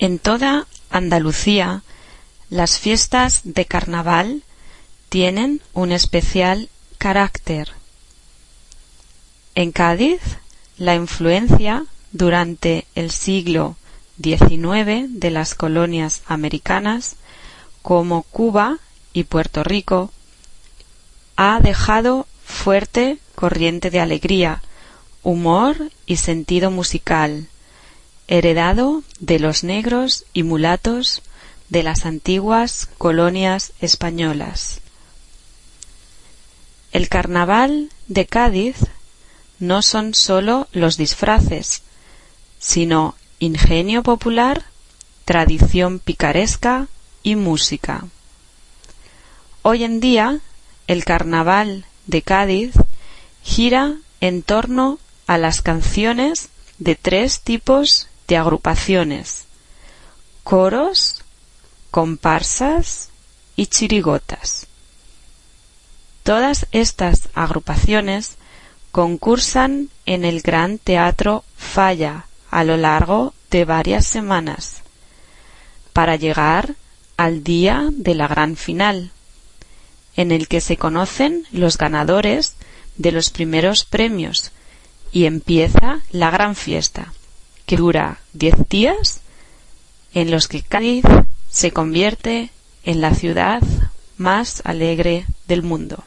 En toda Andalucía las fiestas de carnaval tienen un especial carácter. En Cádiz, la influencia durante el siglo XIX de las colonias americanas, como Cuba y Puerto Rico, ha dejado fuerte corriente de alegría, humor y sentido musical, heredado de los negros y mulatos de las antiguas colonias españolas. El carnaval de Cádiz no son sólo los disfraces, sino ingenio popular, tradición picaresca y música. Hoy en día, el carnaval de Cádiz gira en torno a las canciones de tres tipos de agrupaciones coros, comparsas y chirigotas. Todas estas agrupaciones concursan en el Gran Teatro Falla a lo largo de varias semanas para llegar al día de la gran final, en el que se conocen los ganadores de los primeros premios y empieza la gran fiesta, que dura diez días, en los que Cádiz se convierte en la ciudad más alegre del mundo.